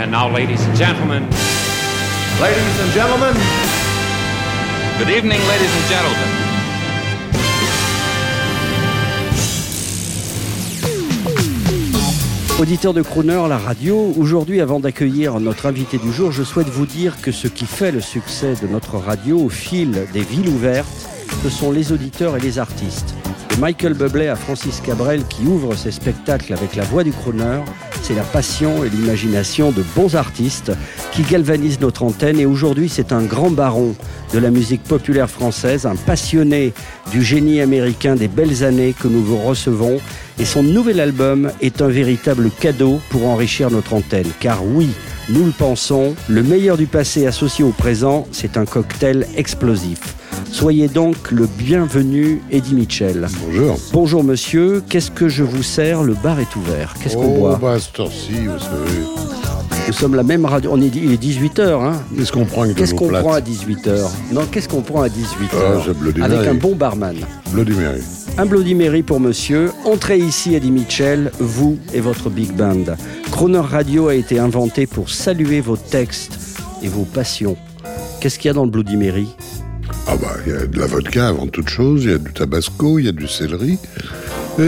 And now, ladies and gentlemen. Ladies and gentlemen. Good evening, ladies and gentlemen. Auditeur de Crooner, la radio, aujourd'hui avant d'accueillir notre invité du jour, je souhaite vous dire que ce qui fait le succès de notre radio au fil des villes ouvertes, ce sont les auditeurs et les artistes. De Michael Bublé à Francis Cabrel qui ouvre ses spectacles avec la voix du crooner, c'est la passion et l'imagination de bons artistes qui galvanisent notre antenne. Et aujourd'hui c'est un grand baron de la musique populaire française, un passionné du génie américain des belles années que nous vous recevons. Et son nouvel album est un véritable cadeau pour enrichir notre antenne. Car oui, nous le pensons, le meilleur du passé associé au présent, c'est un cocktail explosif. Soyez donc le bienvenu, Eddie Mitchell. Bonjour. Bonjour monsieur, qu'est-ce que je vous sers? Le bar est ouvert. Qu'est-ce qu'on oh, boit? bah, heure-ci, vous savez. Nous sommes la même radio. On est, il est 18h. Hein Qu'est-ce qu'on prend Qu'est-ce qu'on prend à 18h Non, qu'est-ce qu'on prend à 18h Ah, Avec un bon barman. Bloody Mary. Un Bloody Mary pour monsieur. Entrez ici, Eddie Mitchell, vous et votre big band. Croner Radio a été inventé pour saluer vos textes et vos passions. Qu'est-ce qu'il y a dans le Bloody Mary? Ah bah, il y a de la vodka avant toute chose, il y a du tabasco, il y a du céleri, et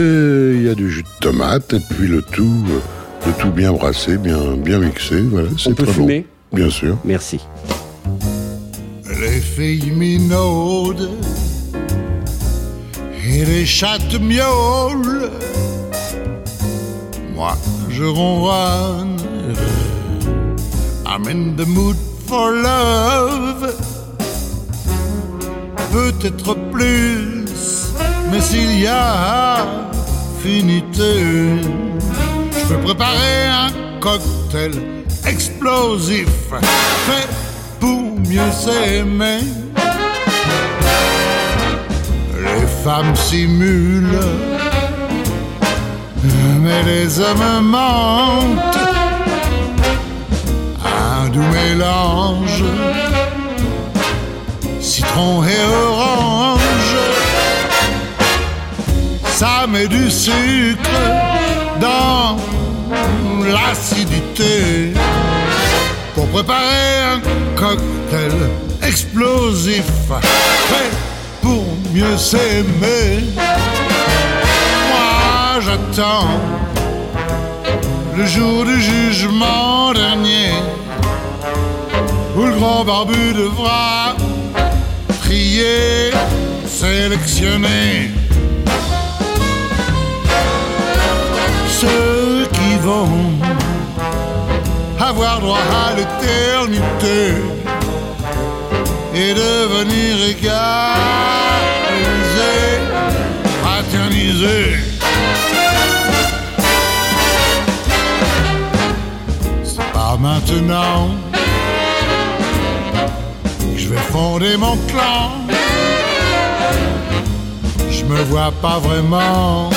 il y a du jus de tomate, et puis le tout, euh, le tout bien brassé, bien, bien mixé, voilà. C'est peut très fumer bon. Bien sûr. Merci. Les filles minaudent et les chattes miaulent. Moi, je ronronne. I'm in the mood for love. Peut-être plus, mais s'il y a finité, je peux préparer un cocktail explosif fait pour mieux s'aimer. Les femmes simulent, mais les hommes mentent. Un doux mélange, citron et orange. Ça met du sucre dans l'acidité pour préparer un cocktail explosif fait pour mieux s'aimer. Moi j'attends le jour du jugement dernier où le grand barbu devra trier, sélectionner ceux qui vont avoir droit à l'éternité et devenir égalisé, fraternisé. C'est pas maintenant vais fonder mon clan. Je me vois pas vraiment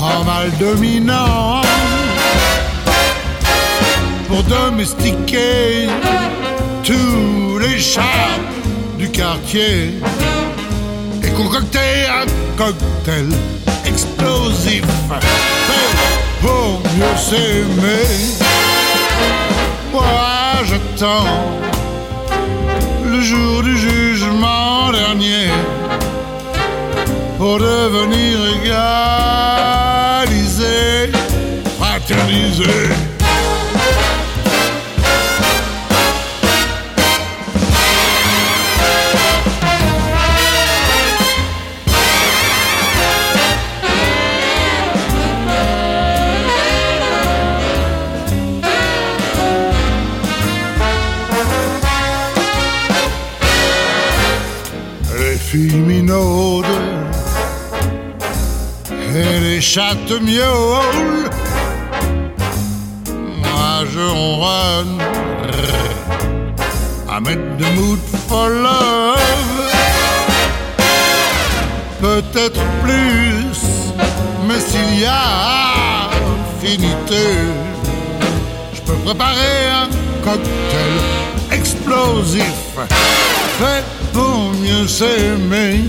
en mal dominant pour domestiquer tous les chats du quartier et concocter un cocktail explosif fait pour mieux s'aimer. J'attends le jour du jugement dernier pour devenir égalisé, fraternisé. Et les chattes miaulent. Moi je ronronne. I'm in the mood for love. Peut-être plus, mais s'il y a infinité, je peux préparer un cocktail explosif fait pour mieux s'aimer.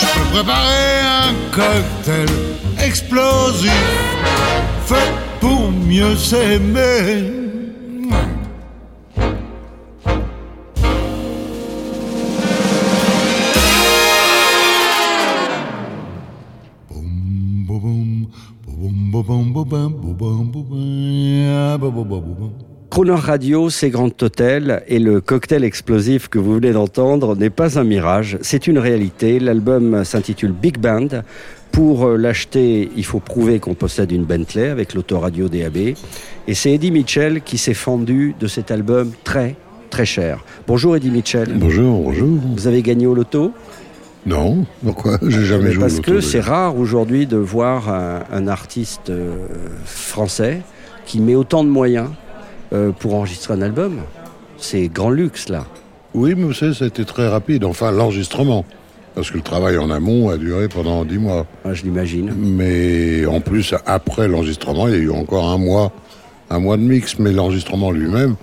Je peux préparer un cocktail explosif fait pour mieux s'aimer. Radio, c'est Grand Hôtel et le cocktail explosif que vous venez d'entendre n'est pas un mirage, c'est une réalité. L'album s'intitule Big Band. Pour euh, l'acheter, il faut prouver qu'on possède une Bentley avec l'autoradio DAB. Et c'est Eddie Mitchell qui s'est fendu de cet album très, très cher. Bonjour Eddie Mitchell. Bonjour, bonjour. Vous avez gagné au loto? Non, pourquoi? J'ai jamais joué au Parce loto, que c'est rare aujourd'hui de voir un, un artiste euh, français qui met autant de moyens euh, pour enregistrer un album. C'est grand luxe là. Oui, mais vous savez, ça a été très rapide. Enfin, l'enregistrement. Parce que le travail en amont a duré pendant dix mois. Ah, je l'imagine. Mais en plus, après l'enregistrement, il y a eu encore un mois, un mois de mix. Mais l'enregistrement lui-même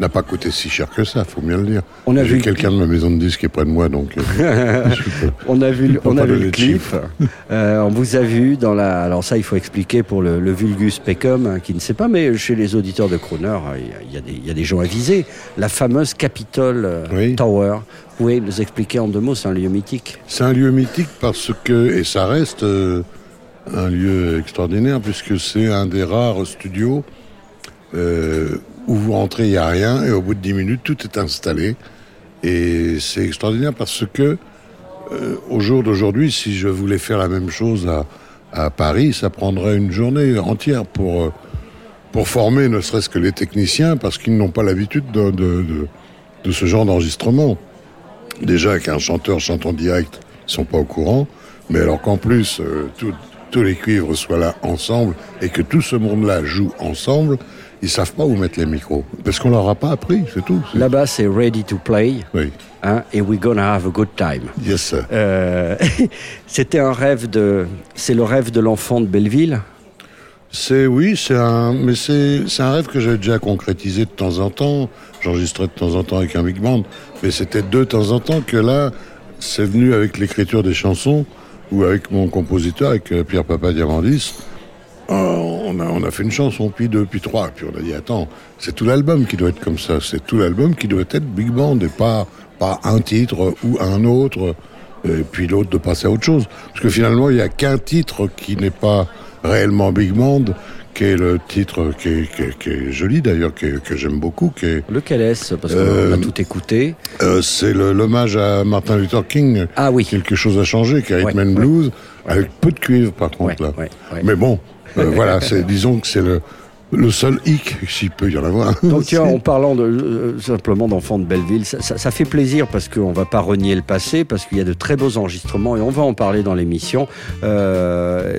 n'a pas coûté si cher que ça, faut bien le dire. On a J'ai vu- quelqu'un de ma maison de disques qui est près de moi, donc. euh, peux- On a vu, on a vu le clip. Euh, on vous a vu dans la. Alors ça, il faut expliquer pour le, le vulgus pecum hein, qui ne sait pas, mais chez les auditeurs de Crooner, il y, a- il y a des- il y a des gens avisés. La fameuse Capitol euh, Oui. Tower. Vous pouvez nous expliquer en deux mots, c'est un lieu mythique. C'est un lieu mythique parce que, et ça reste euh, un lieu extraordinaire puisque c'est un des rares studios euh, où vous rentrez, il n'y a rien et au bout de 10 minutes, tout est installé. Et c'est extraordinaire parce que euh, au jour d'aujourd'hui, si je voulais faire la même chose à, Paris, ça prendrait une journée entière pour, euh, pour former ne serait-ce que les techniciens parce qu'ils n'ont pas l'habitude de, de, ce genre d'enregistrement. Déjà qu'un chanteur chante en direct, ils sont pas au courant, mais alors qu'en plus euh, tous les cuivres soient là ensemble et que tout ce monde-là joue ensemble, ils savent pas où mettre les micros parce qu'on leur a pas appris, c'est tout. Là-bas, c'est ready to play, Oui, hein, et we're gonna have a good time. yes sir. Euh, C'était un rêve de. C'est le rêve de l'enfant de Belleville? C'est oui, c'est un, mais c'est un rêve que j'avais déjà concrétisé de temps en temps. J'enregistrais de temps en temps avec un big band, mais c'était de temps en temps que là, c'est venu avec l'écriture des chansons ou avec mon compositeur, avec euh, Pierre Papa Diamandis. Oh, on a on a fait une chanson, puis deux, puis trois, puis on a dit attends, c'est tout l'album qui doit être comme ça. C'est tout l'album qui doit être big band et pas pas un titre ou un autre. Et puis l'autre de passer à autre chose. Parce que finalement, il n'y a qu'un titre qui n'est pas réellement Big Band, qui est le titre qui est, qui est- qui est joli d'ailleurs, que j'aime beaucoup, qui est, Lequel est-ce? Parce qu'on Euh, a tout écouté. euh, c'est le- l'hommage à Martin Luther King. Ah oui. Quelque chose a changé, qui est Ouais, ouais. Blues, avec peu de cuivre par contre Ouais, là. Mais bon, euh, voilà, c'est, disons que c'est le, le seul hic, s'il peut y en avoir. Donc tiens, en parlant de, euh, simplement d'enfants de Belleville, ça, ça- ça fait plaisir parce qu'on va pas renier le passé, parce qu'il y a de très beaux enregistrements et on va en parler dans l'émission. Euh,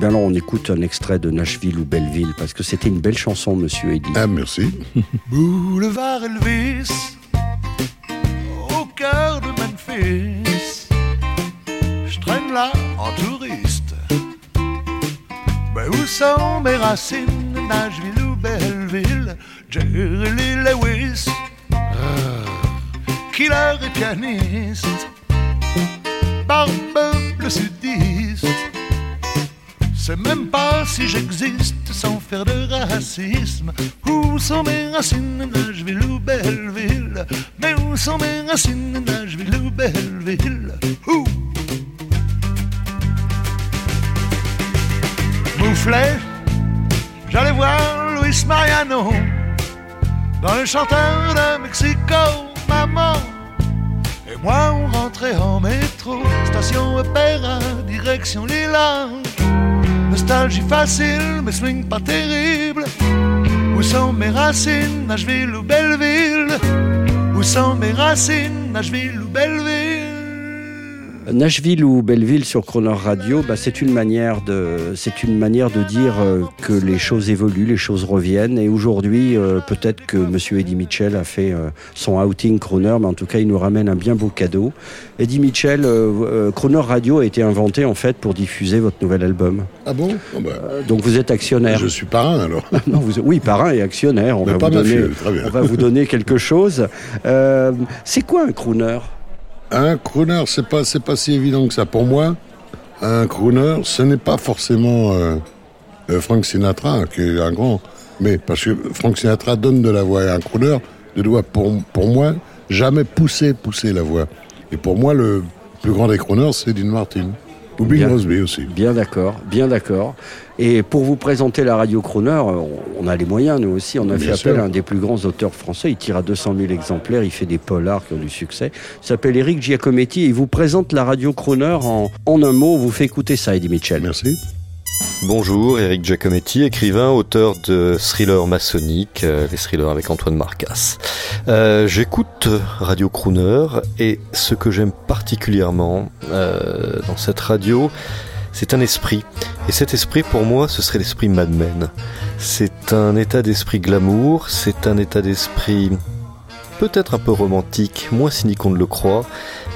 ben là, on écoute un extrait de Nashville ou Belleville parce que c'était une belle chanson, Monsieur Eddy. Ah, merci. Boulevard Elvis, au cœur de Memphis, Mais où sont mes racines, Nashville ou Belleville, Jerry Lewis, killer et pianiste, barbe le sudiste. C'est même pas si j'existe sans faire de racisme. Où sont mes racines, Nashville ou Belleville? Mais où sont mes racines, Nashville ou Belleville? J'allais voir Luis Mariano dans le chanteur de Mexico, maman. Et moi, on rentrait en métro, station Opéra, direction Lila. Nostalgie facile, mais swing pas terrible. Où sont mes racines, Nashville ou Belleville? Où sont mes racines, Nashville ou Belleville? Nashville ou Belleville sur Croner Radio, bah, c'est une manière de, c'est une manière de dire euh, que les choses évoluent, les choses reviennent. Et aujourd'hui, euh, peut-être que Monsieur Eddie Mitchell a fait euh, son outing Croner, mais en tout cas, il nous ramène un bien beau cadeau. Eddie Mitchell, euh, Croner Radio a été inventé en fait pour diffuser votre nouvel album. Ah bon? Ah bah, donc vous êtes actionnaire. Je suis parrain alors. Non, vous- oui, parrain et actionnaire. On va, vous donner, on va vous donner quelque chose. C'est quoi un crooner Un crooner, c'est pas, c'est pas si évident que ça. Pour moi, un crooner, ce n'est pas forcément euh, euh, Frank Sinatra, qui est un grand. Mais parce que Frank Sinatra donne de la voix à un crooner ne doit, pour, pour moi, jamais pousser, pousser la voix. Et pour moi, le plus grand des crooners, c'est Dean Martin. Ou Bing. Crosby aussi. Bien d'accord, bien d'accord. Et pour vous présenter la radio Crooner, on- on a les moyens, nous aussi. On a Bien fait appel à un des plus grands auteurs français. Il tire à 200 000 exemplaires. Il fait des polars qui ont du succès. Il s'appelle Eric Giacometti et il vous présente la radio Crooner en, en un mot. On vous fait écouter ça, Eddie Mitchell. Merci. Bonjour, Eric Giacometti, écrivain, auteur de thrillers maçonniques, euh, les thrillers avec Antoine Marcas. Euh, J'écoute Radio Crooner et ce que j'aime particulièrement euh, dans cette radio, c'est un esprit. Et cet esprit, pour moi, ce serait l'esprit Mad Men. C'est un état d'esprit glamour, c'est un état d'esprit peut-être un peu romantique, moins cynique qu'on ne le croit,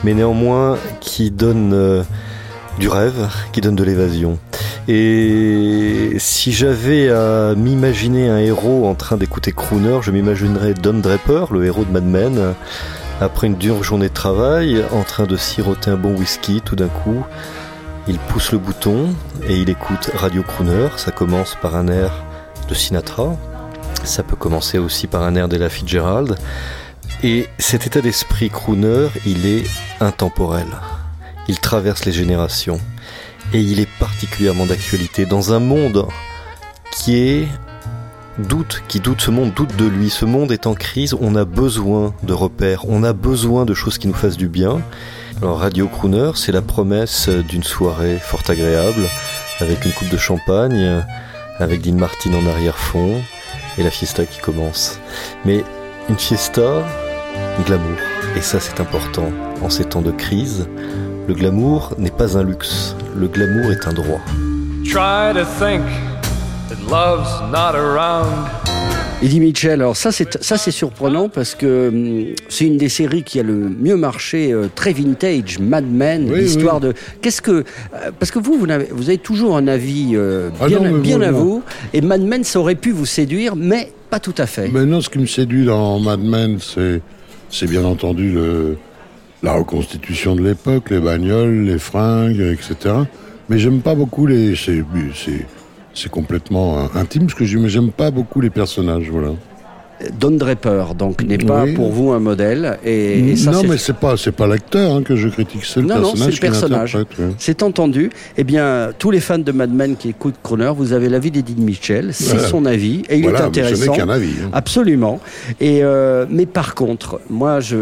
mais néanmoins qui donne euh, du rêve, qui donne de l'évasion. Et si j'avais à m'imaginer un héros en train d'écouter Crooner, je m'imaginerais Don Draper, le héros de Mad Men, après une dure journée de travail, en train de siroter un bon whisky, tout d'un coup, il pousse le bouton et il écoute Radio Crooner. Ça commence par un air de Sinatra, ça peut commencer aussi par un air d'Ella Fitzgerald. Et cet état d'esprit crooner, il est intemporel. Il traverse les générations. Et il est particulièrement d'actualité dans un monde qui est doute, qui doute, ce monde doute de lui. Ce monde est en crise, on a besoin de repères, on a besoin de choses qui nous fassent du bien. Alors Radio Crooner, c'est la promesse d'une soirée fort agréable, avec une coupe de champagne, avec Dean Martin en arrière-fond, et la fiesta qui commence. Mais une fiesta, glamour. Et ça c'est important en ces temps de crise. Le glamour n'est pas un luxe, le glamour est un droit. Try to think that love's not around. Eddie Mitchell, alors ça c'est ça c'est surprenant parce que hum, c'est une des séries qui a le mieux marché, euh, très vintage, Mad Men, Oui, l'histoire oui. de. Qu'est-ce que euh, parce que vous vous avez, vous avez toujours un avis euh, Ah bien, non, mais à non. vous et Mad Men ça aurait pu vous séduire, mais pas tout à fait. Maintenant, ce qui me séduit dans Mad Men, c'est, c'est bien entendu le, la reconstitution de l'époque, les bagnoles, les fringues, etc. Mais j'aime pas beaucoup les. C'est, c'est, complètement intime ce que j'aime pas beaucoup les personnages, voilà. Don Draper donc n'est pas Oui. pour vous un modèle et, et ça non, c'est mais c'est pas, c'est pas l'acteur hein, que je critique, c'est le Non, non, c'est personnage. le personnage. C'est entendu. Eh bien, tous les fans de Mad Men qui écoutent Croner, vous avez l'avis d'Eddie Mitchell. C'est Voilà. son avis et il Voilà, est intéressant. Ce n'est qu'un avis. hein. Absolument. Et euh, mais par contre, moi, je,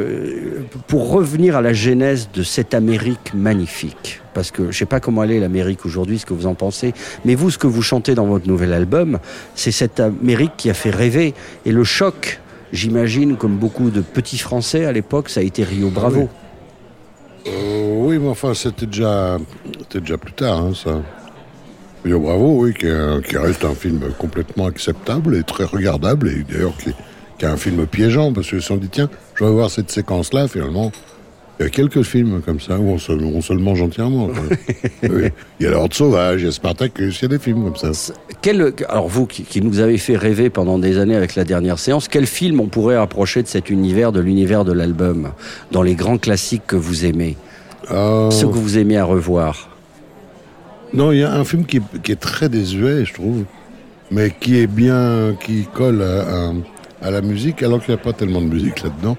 pour revenir à la genèse de cette Amérique magnifique, parce que je sais pas comment elle est l'Amérique aujourd'hui, ce que vous en pensez, mais vous, ce que vous chantez dans votre nouvel album, c'est cette Amérique qui a fait rêver. Et le choc, j'imagine, comme beaucoup de petits Français à l'époque, ça a été Rio Bravo. Euh, oui, mais enfin, c'était déjà, c'était déjà plus tard, hein, ça. Rio Bravo, oui, qui reste un film complètement acceptable et très regardable, et d'ailleurs qui, qui est un film piégeant, parce que si on dit, tiens, je vais voir cette séquence-là, finalement, il y a quelques films comme ça où on se, on se le mange entièrement. Oui. Il y a l'Ordre Sauvage, il y a Spartacus, il y a des films comme ça. Quel, alors vous qui, qui nous avez fait rêver pendant des années avec la dernière séance, quel film on pourrait rapprocher de cet univers, de l'univers de l'album, dans les grands classiques que vous aimez, Euh, ceux que vous aimez à revoir Non, il y a un film qui, est- qui est très désuet, je trouve, mais qui est bien, qui colle à, à- à la musique, alors qu'il n'y a pas tellement de musique là-dedans.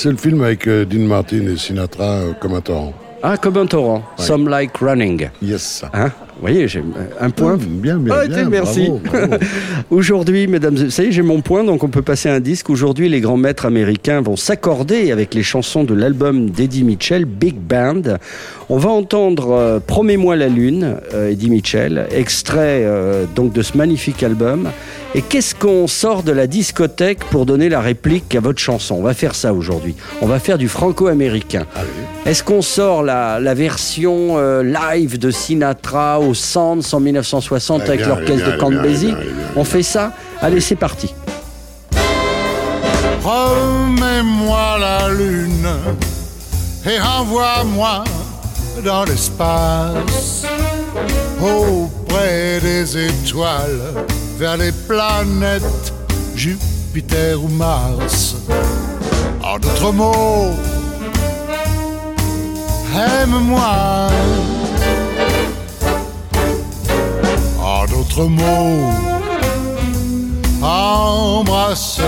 C'est le film avec euh, Dean Martin et Sinatra euh, comme un torrent. Ah, comme un torrent, Some Like Running. Yes. Hein? Vous voyez, j'ai un point. Bien, bien, Ah, bien. merci. Aujourd'hui, mesdames, ça y est, j'ai mon point, donc on peut passer un disque. Aujourd'hui, les grands maîtres américains vont s'accorder avec les chansons de l'album d'Eddie Mitchell, Big Band. On va entendre euh, Promets-moi la lune, euh, Eddie Mitchell, extrait euh, donc de ce magnifique album. Et qu'est-ce qu'on sort de la discothèque pour donner la réplique à votre chanson? On va faire ça aujourd'hui. On va faire du franco-américain. Est-ce qu'on sort la, la version live de Sinatra au Sands en 1960 Elle est avec l'orchestre de est On fait ça Allez, c'est parti. Promets-moi la lune et envoie-moi dans l'espace, auprès des étoiles, vers les planètes Jupiter ou Mars. En d'autres mots, aime-moi. D'autres mots, embrasse-moi.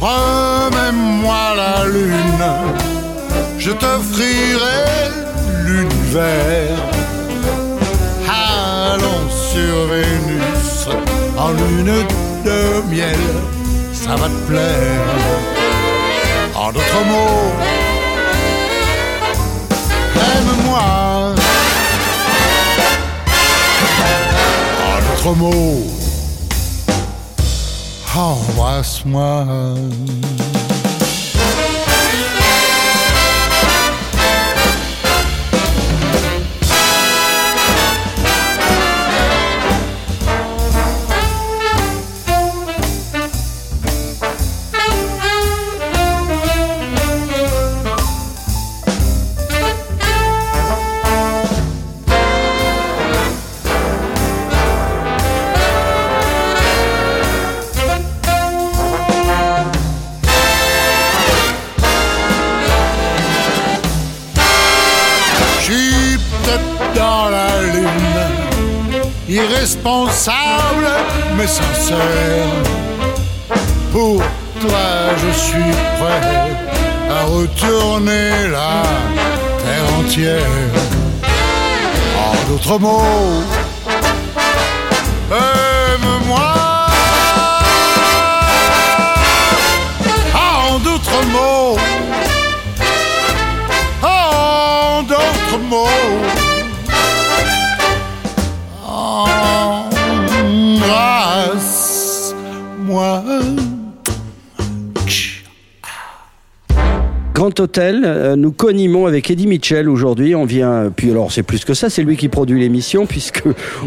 Remets-moi la lune, je t'offrirai l'univers. Allons sur Vénus en lune de miel, ça va te plaire. En d'autres mots, aime-moi. En d'autres mots, embrasse-moi. Pour toi, je suis prêt à retourner la terre entière. En d'autres mots, aime-moi. Grand Hôtel, euh, nous connimons avec Eddie Mitchell aujourd'hui. On vient, puis alors c'est plus que ça, c'est lui qui produit l'émission puisque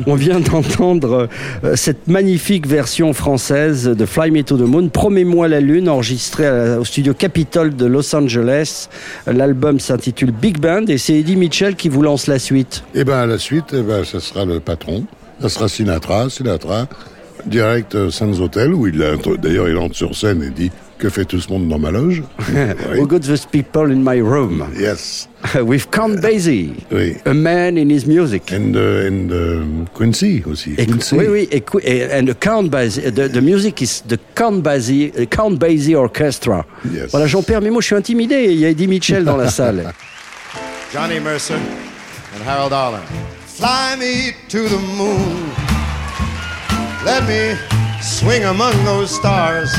on vient d'entendre euh, cette magnifique version française de Fly Me to the Moon, Promets-moi la lune, enregistrée au studio Capitol de Los Angeles. L'album s'intitule Big Band et c'est Eddie Mitchell qui vous lance la suite. Et ben la suite, eh ben, ça sera le patron. Ça sera Sinatra. Sinatra, direct euh, Sands Hotel, où il a, d'ailleurs il entre sur scène et dit Que fait tout ce monde dans ma loge Oui. Who got those people in my room? Yes. With Count Basie, Oui. a man in his music. And, uh, and uh, Quincy aussi. Et- Quincy. oui, oui, et, and the Count Basie, the, the music is the Count Basie, uh, Count Basie Orchestra. Yes. Voilà, j'en perds mes mots, je suis intimidé. Il y a Eddie Mitchell dans la salle. Johnny Mercer and Harold Arlen. Fly me to the moon. Let me swing among those stars.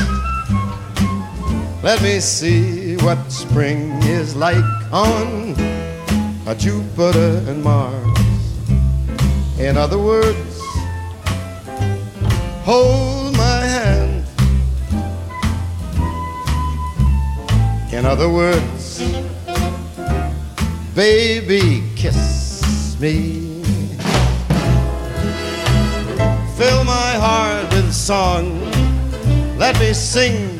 Let me see what spring is like on a Jupiter and Mars. In other words, hold my hand. In other words, Baby, kiss me. Fill my heart with song. Let me sing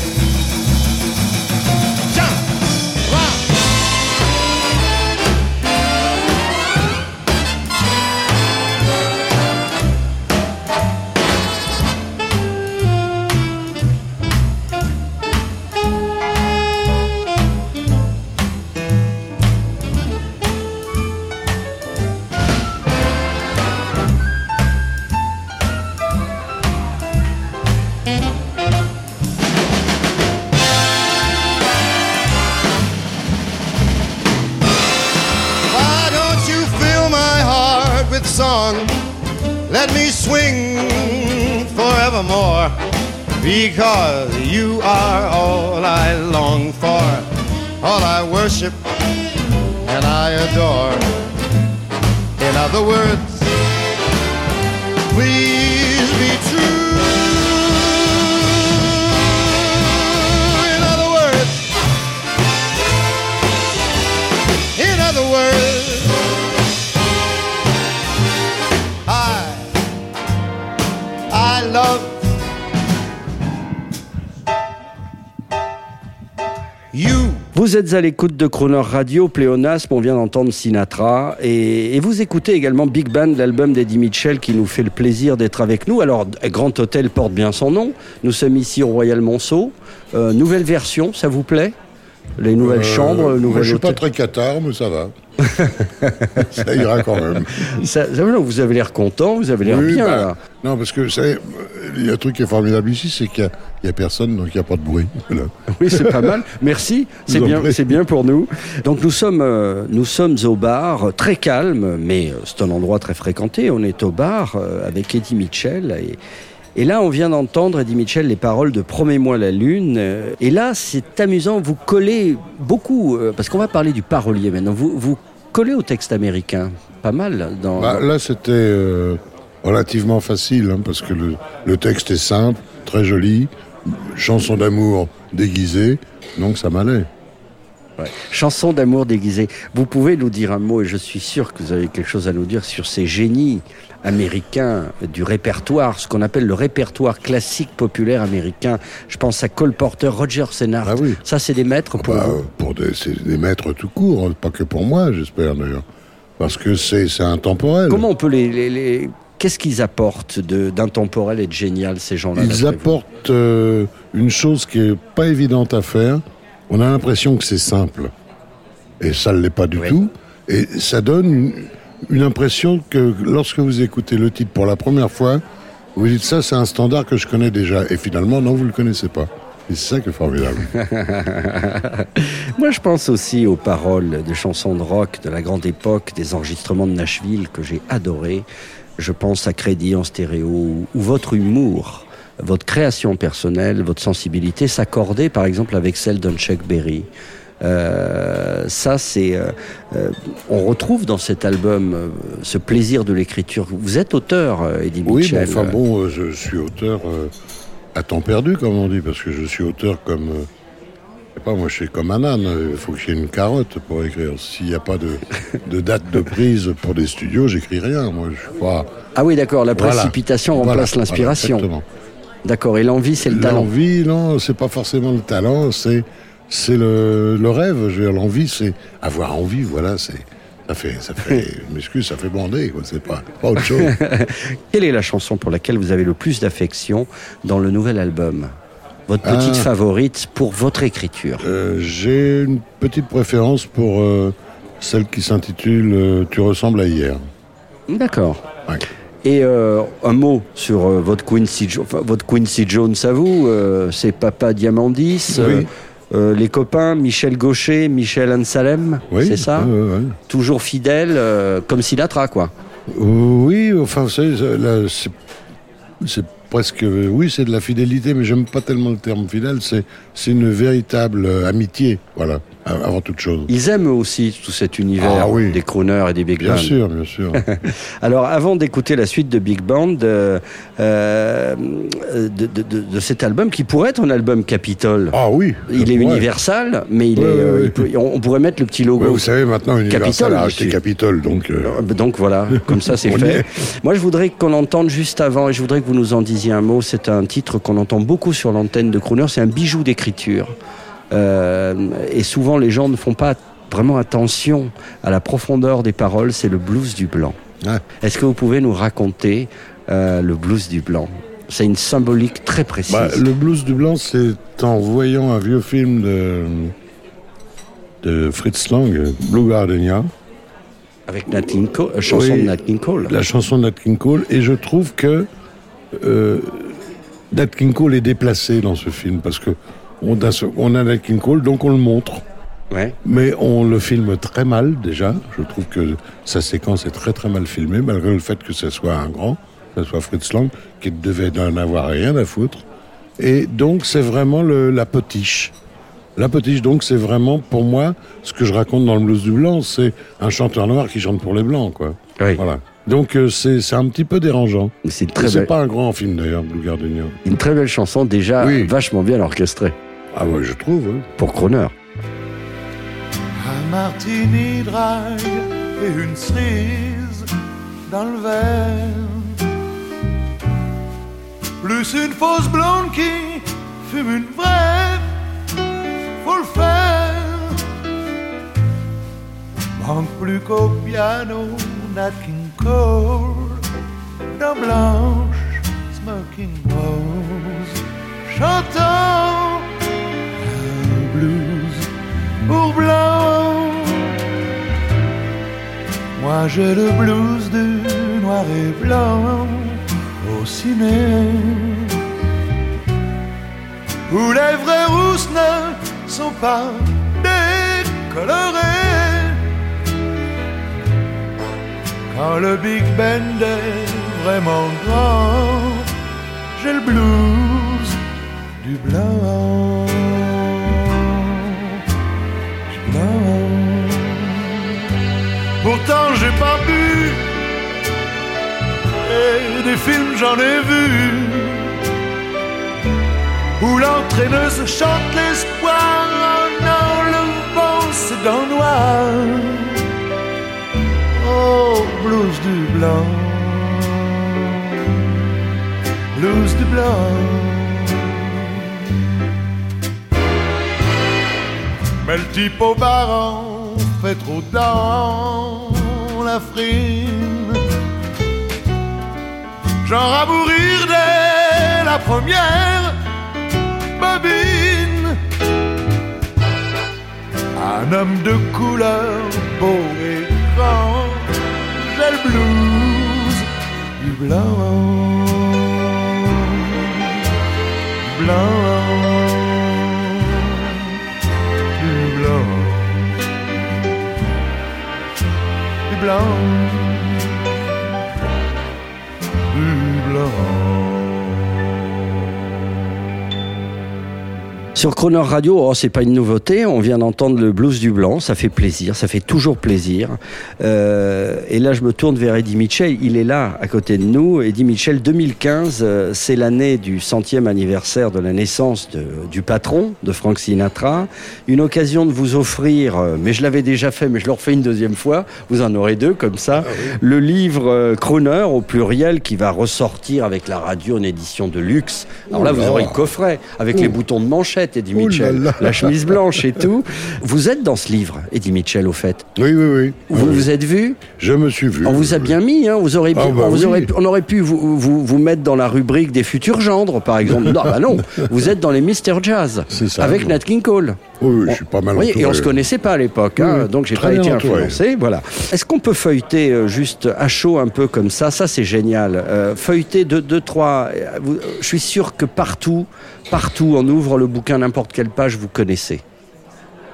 Because you are all I long for, all I worship and I adore. In other words, êtes à l'écoute de Croner Radio, Pléonasme, on vient d'entendre Sinatra, et, et vous écoutez également Big Band, l'album d'Eddie Mitchell qui nous fait le plaisir d'être avec nous. Alors, Grand Hôtel porte bien son nom, nous sommes ici au Royal Monceau, Euh, nouvelle version, ça vous plaît? Les nouvelles Euh, chambres, moi, nouvelles je suis pas très cathare, mais ça va. ça ira quand même. Ça- ça- non, Vous avez l'air content, vous avez l'air Oui, bien bah, là. Non, parce que vous savez, il y a un truc qui est formidable ici, c'est qu'il n'y a, a, personne, donc il n'y a pas de bruit. Voilà. Oui, c'est pas mal. Merci, c'est bien, c'est bien pour nous. Donc nous sommes, euh, nous sommes au bar, euh, très calme, mais euh, c'est un endroit très fréquenté. On est au bar euh, avec Eddie Mitchell et, et là, on vient d'entendre, Eddie Mitchell, les paroles de Promets-moi la lune. Et là, c'est amusant, vous collez beaucoup, euh, parce qu'on va parler du parolier maintenant, vous, vous collez au texte américain, pas mal. Dans, Bah, là, c'était relativement facile, hein, parce que le, le texte est simple, très joli, chanson d'amour déguisée, donc ça m'allait. Ouais. Chanson d'amour déguisée. Vous pouvez nous dire un mot, et je suis sûr que vous avez quelque chose à nous dire sur ces génies américains du répertoire, ce qu'on appelle le répertoire classique populaire américain. Je pense à Cole Porter, Roger Sennard. Ah oui. Ça, c'est des maîtres pour Bah, vous. euh, pour des, c'est des maîtres tout court, hein, pas que pour moi, j'espère d'ailleurs. Parce que c'est c'est intemporel. Comment on peut les... les- les- Qu'est-ce qu'ils apportent d'intemporel et de génial, ces gens-là Ils apportent euh, une chose qui est pas évidente à faire. On a l'impression que c'est simple. Et ça ne l'est pas du Oui. tout. Et ça donne une, une impression que lorsque vous écoutez le titre pour la première fois, vous dites ça, c'est un standard que je connais déjà. Et finalement, non, vous ne le connaissez pas. Et c'est ça qui est formidable. Moi, je pense aussi aux paroles de chansons de rock de la grande époque, des enregistrements de Nashville que j'ai adorés. Je pense à Crédit en stéréo, où votre humour, votre création personnelle, votre sensibilité s'accordait par exemple avec celle d'un Chuck Berry. Euh, ça, c'est, euh, euh, on retrouve dans cet album euh, ce plaisir de l'écriture. Vous êtes auteur, euh, Eddie Oui, Mitchell. enfin bon, je suis auteur euh, à temps perdu, comme on dit, parce que je suis auteur comme. Pas, moi je suis comme un âne, il faut que j'ai une carotte pour écrire. S'il n'y a pas de, de date de prise pour des studios, j'écris rien. Moi je pas. Ah oui, d'accord. La Voilà. précipitation Voilà, remplace voilà, l'inspiration. exactement. d'accord. Et l'envie, c'est le talent. L'envie, non, c'est pas forcément le talent, c'est c'est le, le rêve. L'envie, c'est avoir envie, voilà, c'est. Ça fait, ça fait, m'excuse, ça fait bander, c'est pas, pas autre chose. Quelle est la chanson pour laquelle vous avez le plus d'affection dans le nouvel album? Votre Ah. petite favorite pour votre écriture Euh, J'ai une petite préférence pour euh, celle qui s'intitule euh, Tu ressembles à hier. D'accord. Ouais. Et euh, un mot sur euh, votre, Quincy enfin, votre Quincy Jones à vous, euh, c'est Papa Diamandis, Oui. les copains Michel Gaucher, Michel Ansalem, Oui, c'est ça ouais. Toujours fidèle, comme Sinatra, quoi. Oui, enfin, vous savez, c'est presque. Oui, c'est de la fidélité, mais j'aime pas tellement le terme fidèle. C'est une véritable euh, amitié, voilà, avant toute chose. Ils aiment aussi tout cet univers Ah oui. des crooners et des big Bien bands. sûr, bien sûr. Alors, avant d'écouter la suite de Big Band, euh, euh, de, de- de- de cet album, qui pourrait être un album Capitol, Ah oui. il est universal, mais il Ouais, est, ouais, euh, ouais. il peut- on on pourrait mettre le petit logo. Ouais, vous savez, maintenant, Universal a acheté dessus. Capitole, donc. euh, Euh, Donc voilà, comme ça c'est fait. Moi je voudrais qu'on entende juste avant, et je voudrais que vous nous en disiez un mot, c'est un titre qu'on entend beaucoup sur l'antenne de Crooner, c'est un bijou d'écriture. Euh, et souvent les gens ne font pas vraiment attention à la profondeur des paroles, c'est le blues du blanc. Ouais. Est-ce que vous pouvez nous raconter euh, le blues du blanc? C'est une symbolique très précise. Bah, le blues du blanc, c'est en voyant un vieux film de, de Fritz Lang, Blue Gardenia, Avec Nat King Cole, euh, chanson Oui. de Nat King Cole. la chanson de Nat King Cole, et je trouve que euh, Nat King Cole est déplacé dans ce film, parce que on a, ce- on a Nat King Cole, donc on le montre, Ouais. mais on le filme très mal déjà. Je trouve que sa séquence est très très mal filmée, malgré le fait que ce soit un grand, que ce soit Fritz Lang, qui devait n'en avoir rien à foutre. Et donc c'est vraiment le- la potiche. La potiche, donc, c'est vraiment, pour moi, ce que je raconte dans le blues du blanc, c'est un chanteur noir qui chante pour les blancs, quoi. Oui. Voilà. Donc, euh, c'est un petit peu dérangeant. C'est très, C'est belle, pas un grand film, d'ailleurs, Blue Gardenia. une très belle chanson, déjà Oui. vachement bien orchestrée ah ouais, je trouve, hein. pour Croner. Un martini drague et une cerise dans le verre. Plus une fausse blonde qui fume une vraie, faut le faire. Manque plus qu'au piano, Nat King Cole, dans blanche, smoking rose, chantant pour blanc. Moi j'ai le blues du noir et blanc au ciné où les vraies rousses ne sont pas décolorées. Quand le Big Band est vraiment grand, j'ai le blues du blanc. J'ai pas bu, et des films j'en ai vu où l'entraîneuse chante l'espoir en enlevant ses dents noires. Oh, blues du blanc, blues du blanc. Mais le type au baron fait trop dans la frime. Genre à mourir dès la première bobine. Un homme de couleur beau et grand, j'ai le blues du blanc. Blanc. Blanc. Du blanc. Sur Croner Radio, oh, c'est pas une nouveauté, on vient d'entendre le blues du blanc, ça fait plaisir, ça fait toujours plaisir. Euh, et là, je me tourne vers Eddie Mitchell, il est là, à côté de nous. Eddie Mitchell, 2015, euh, c'est l'année du centième anniversaire de la naissance de- du patron de Frank Sinatra. Une occasion de vous offrir, euh, mais je l'avais déjà fait, mais je le refais une deuxième fois, vous en aurez deux comme ça, le livre Croner au pluriel qui va ressortir avec la radio en édition de luxe. Alors là, vous aurez le coffret avec les boutons de manchette, Eddie là Mitchell, là. la chemise blanche et tout. Vous êtes dans ce livre, Eddie Mitchell, au fait. Oui, oui, oui. Vous Oui, vous êtes vu Je me suis vu. On vous a bien mis, hein vous aurez, Ah bah on, vous oui. aurait, on aurait pu vous, vous, vous mettre dans la rubrique des futurs gendres, par exemple. Non, bah non, vous êtes dans les Mister Jazz, C'est ça. avec Nat King Cole. Oui, je suis pas mal Oui, et on entouré. se connaissait pas à l'époque, hein, donc j'ai pas été entouré. influencé. Voilà. Est-ce qu'on peut feuilleter euh, juste à chaud un peu comme ça? Ça, c'est génial. Euh, feuilleter deux, deux, trois. euh, je suis sûr que partout, partout, on ouvre le bouquin, n'importe quelle page, vous connaissez.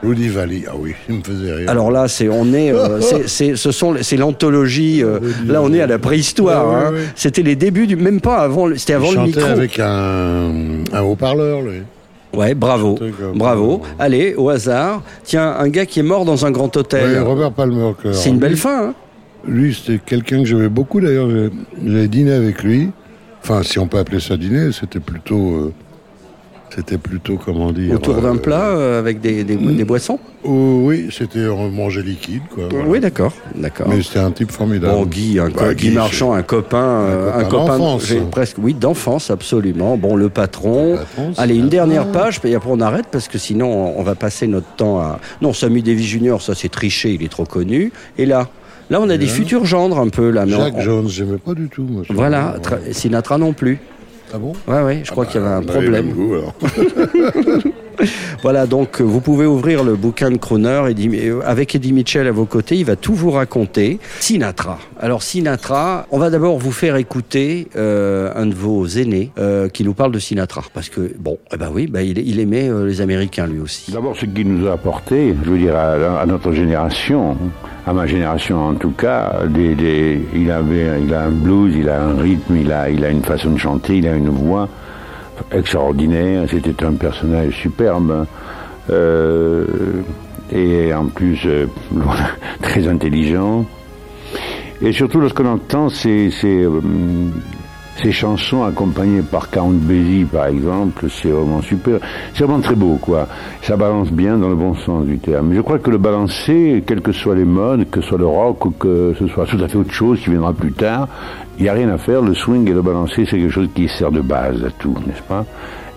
Rudy Valley, ah oui, il me faisait rire. Alors là, c'est on est, euh, c'est, c'est- ce sont, c'est l'anthologie. euh, là, on est à la préhistoire. Ouais, hein. C'était les débuts du, même pas avant, le- c'était avant il le micro. avec un, un haut-parleur, lui. Ouais, bravo, comme- bravo. Allez, au hasard. Tiens, un gars qui est mort dans un grand hôtel. Ouais, Robert Palmer. c'est une lui- belle fin. Hein Lui, c'était quelqu'un que j'aimais beaucoup, d'ailleurs. J'ai- J'avais dîné avec lui. Enfin, si on peut appeler ça dîner, c'était plutôt... euh, c'était plutôt, comment dire... Autour d'un euh, plat euh, avec des, des, des boissons. oh, oui, c'était on mangeait liquide, quoi. voilà. Oui, d'accord, d'accord. Mais c'était un type formidable. Bon, Guy, un Bah, Guy Guy, Marchand, un copain, euh, un un copain copain, presque, oui, d'enfance, absolument. Bon, le patron. Le patron, Allez, une un- dernière page, puis après on arrête parce que sinon on va passer notre temps à. Non, Samu Davy Junior, ça c'est triché, il est trop connu. Et là, là on a des futurs gendres un peu là. mais Jacques on- Jones, j'aimais pas du tout. Moi, Voilà, Sinatra non plus. Ah bon? Ouais, ouais, je crois qu'il y avait un avait le problème. même goût, alors. Voilà, donc vous pouvez ouvrir le bouquin de Croner Eddie- euh, avec Eddie Mitchell à vos côtés. Il va tout vous raconter. Sinatra. Alors Sinatra, on va d'abord vous faire écouter euh, un de vos aînés euh, qui nous parle de Sinatra, parce que bon, eh ben oui, ben, il, aimait euh, les Américains lui aussi. D'abord, ce qu'il nous a apporté, je veux dire, à, notre génération, à ma génération en tout cas, il, a un blues, il a un rythme, il a une façon de chanter, il a une voix extraordinaire. C'était un personnage superbe. euh, et en plus, euh, très intelligent. Et surtout, lorsqu'on entend ces, ces, euh, ces chansons accompagnées par Count Basie, par exemple, c'est vraiment super. C'est vraiment très beau, quoi. Ça balance bien dans le bon sens du terme. Je crois que le balancer, quelles que soient les modes, que ce soit le rock ou que ce soit tout à fait autre chose qui viendra plus tard, il n'y a rien à faire. Le swing et le balancer, c'est quelque chose qui sert de base à tout, n'est-ce pas?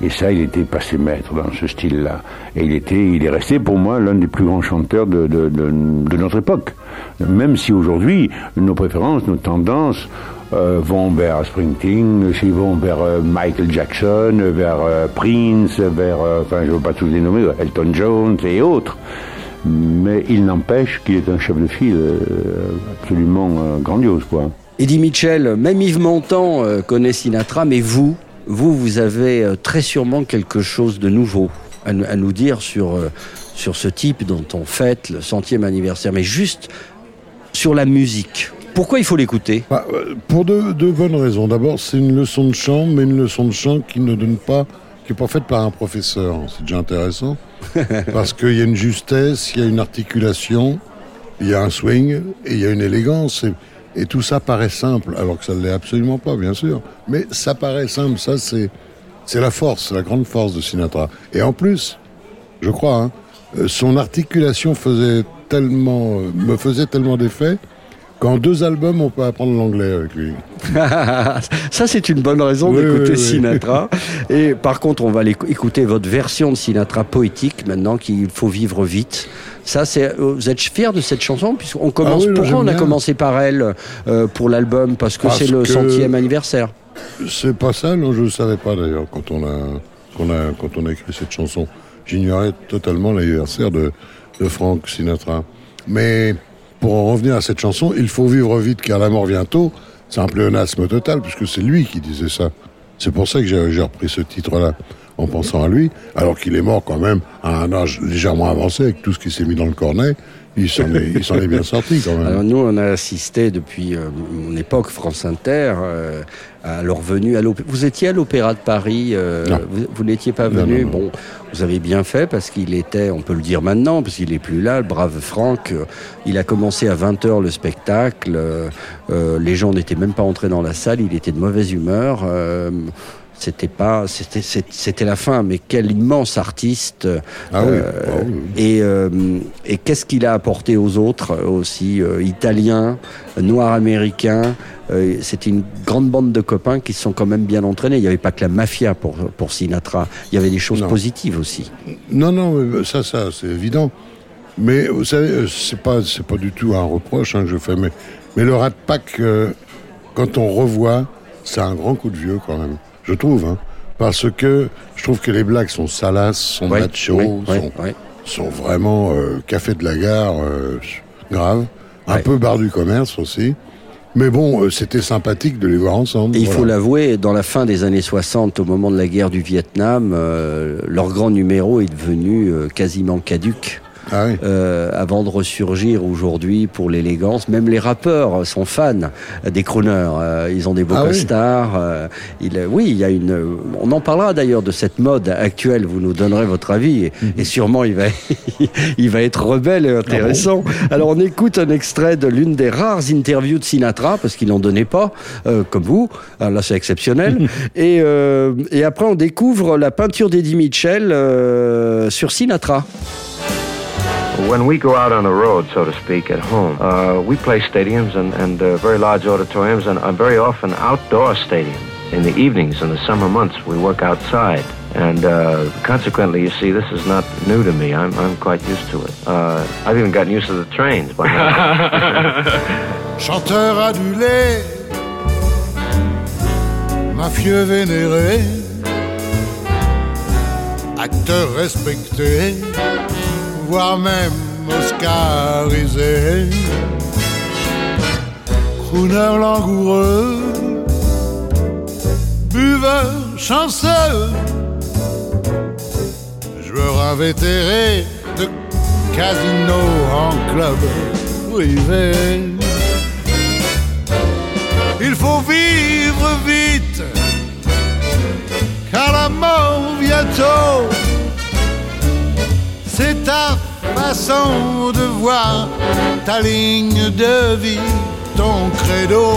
Et ça, il était passé maître dans ce style-là. Et il était, il est resté pour moi l'un des plus grands chanteurs de, de, de, de notre époque. Même si aujourd'hui, nos préférences, nos tendances vont vers Springsteen, s'ils vont vers euh, Michael Jackson, vers euh, Prince, vers, euh, enfin, je ne veux pas tous les nommer, Elton Jones et autres. Mais il n'empêche qu'il est un chef de file euh, absolument euh, grandiose, quoi. Eddie Mitchell, même Yves Montand euh, connaît Sinatra, mais vous, vous, vous avez euh, très sûrement quelque chose de nouveau à, nous- dire sur, euh, sur ce type dont on fête le centième anniversaire, mais juste sur la musique. Pourquoi il faut l'écouter? Bah, euh, pour deux, deux bonnes raisons. D'abord, c'est une leçon de chant, mais une leçon de chant qui ne donne pas, qui n'est pas faite par un professeur. C'est déjà intéressant. parce qu'il y a une justesse, il y a une articulation, il y a un swing et il y a une élégance. Et, et tout ça paraît simple, alors que ça ne l'est absolument pas, bien sûr. Mais ça paraît simple, ça c'est, c'est la force, la grande force de Sinatra. Et en plus, je crois, hein, euh, son articulation faisait tellement, euh, me faisait tellement d'effet qu'en deux albums, on peut apprendre l'anglais avec lui. Ça, c'est une bonne raison Oui, d'écouter oui, oui. Sinatra. Et par contre, on va écouter votre version de Sinatra poétique maintenant qu'il faut vivre vite. Ça, c'est. euh, Vous êtes fier de cette chanson puisqu'on commence. Ah pourquoi on a bien. commencé par elle euh, pour l'album? Parce que c'est le centième anniversaire. C'est pas ça, non, je ne savais pas d'ailleurs quand on a, qu'on a, quand on a écrit cette chanson. J'ignorais totalement l'anniversaire de, de Frank Sinatra. Mais pour en revenir à cette chanson, il faut vivre vite car la mort vient tôt. C'est un pléonasme total puisque c'est lui qui disait ça. C'est pour ça que j'ai repris ce titre-là en pensant à lui, alors qu'il est mort quand même à un âge légèrement avancé avec tout ce qui s'est mis dans le cornet. Il s'en est, il s'en est bien sorti quand même. Alors nous, on a assisté depuis euh, mon époque France Inter euh, à leur venue à l'opéra. Vous étiez à l'Opéra de Paris, euh, vous, vous n'étiez pas venu. non, non. Bon, vous avez bien fait parce qu'il était, on peut le dire maintenant, parce qu'il est plus là, le brave Franck. euh, il a commencé à 20h le spectacle. euh, euh, les gens n'étaient même pas entrés dans la salle. Il était de mauvaise humeur. C'était pas, c'était, c'était la fin. Mais quel immense artiste. Ah oui, Euh, ah oui. et, euh, et qu'est-ce qu'il a apporté aux autres euh, aussi, italiens, noirs américains. C'était une grande bande de copains qui se sont quand même bien entraînés. Il n'y avait pas que la mafia pour, pour Sinatra. Il y avait des choses Non. positives aussi. Non, non, ça, ça, c'est évident. Mais vous savez, c'est pas, c'est pas du tout un reproche hein, que je fais. Mais, mais le Rat Pack, euh, quand on revoit, c'est un grand coup de vieux quand même. Je trouve, hein, parce que je trouve que les blagues sont salaces, sont macho, sont, vraiment euh, café de la gare, euh, grave, un peu bar du commerce aussi. Mais bon, euh, c'était sympathique de les voir ensemble. Et il voilà. faut l'avouer, dans la fin des années 60, au moment de la guerre du Vietnam, leur grand numéro est devenu quasiment caduque. Ah oui. euh, avant de ressurgir aujourd'hui pour l'élégance. Même les rappeurs sont fans des crooners. Euh, ils ont des beaux Ah oui. costards. euh, il, oui, il y a une. On en parlera d'ailleurs de cette mode actuelle. Vous nous donnerez votre avis et, Mhm. et sûrement il va, il va être rebelle et intéressant. Ah Alors on écoute un extrait de l'une des rares interviews de Sinatra parce qu'il n'en donnait pas, euh, comme vous. Alors là c'est exceptionnel. et, euh, et après on découvre la peinture d'Eddie Mitchell euh, sur Sinatra. When we go out on the road, so to speak, at home, uh, we play stadiums and, and uh, very large auditoriums and uh, very often outdoor stadiums. In the evenings, in the summer months, we work outside. And uh, consequently, you see, this is not new to me. I'm, I'm quite used to it. Uh, I've even gotten used to the trains by now. chanteur adulé, mafieux vénéré, acteur respecté, voire même oscarisé, crooner langoureux, buveur chanceux, joueur invétéré de casino en club privé. Il faut vivre vite, car la mort bientôt. C'est ta façon de voir ta ligne de vie, ton credo.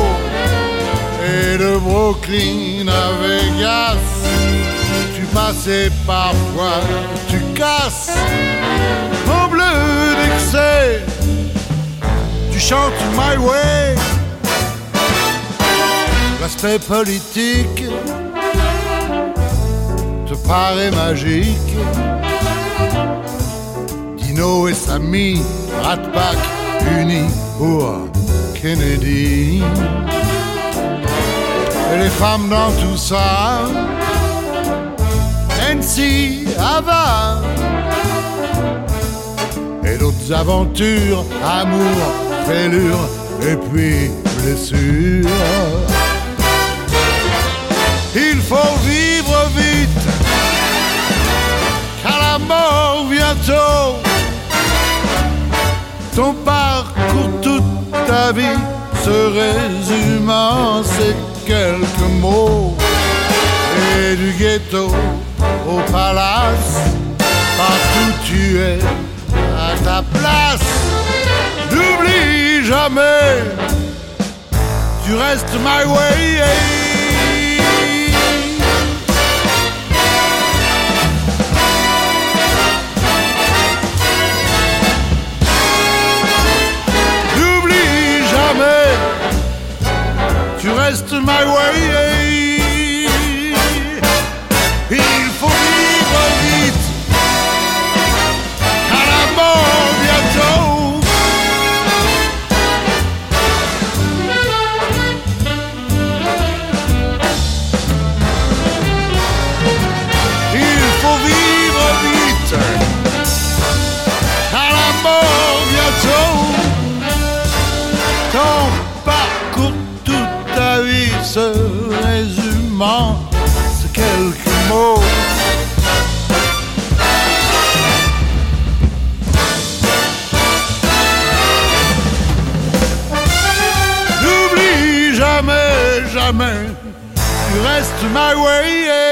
Et de Brooklyn à Vegas, tu passais parfois, tu casses en bleu d'excès. Tu chantes My Way l'aspect politique te paraît magique. Dino et Samy, Rat Pack, unis pour Kennedy. Et les femmes dans tout ça, Nancy, Ava, et d'autres aventures, amour, fêlure, et puis blessure. Il faut vivre vite, car la mort bientôt. Ton parcours toute ta vie se résume en ces quelques mots. Et du ghetto au palace, partout tu es à ta place. N'oublie jamais, tu restes my way. Jamais, tu restes my way. Parcours toute ta vie se résume en ces quelques mots. N'oublie jamais, jamais, tu restes my way.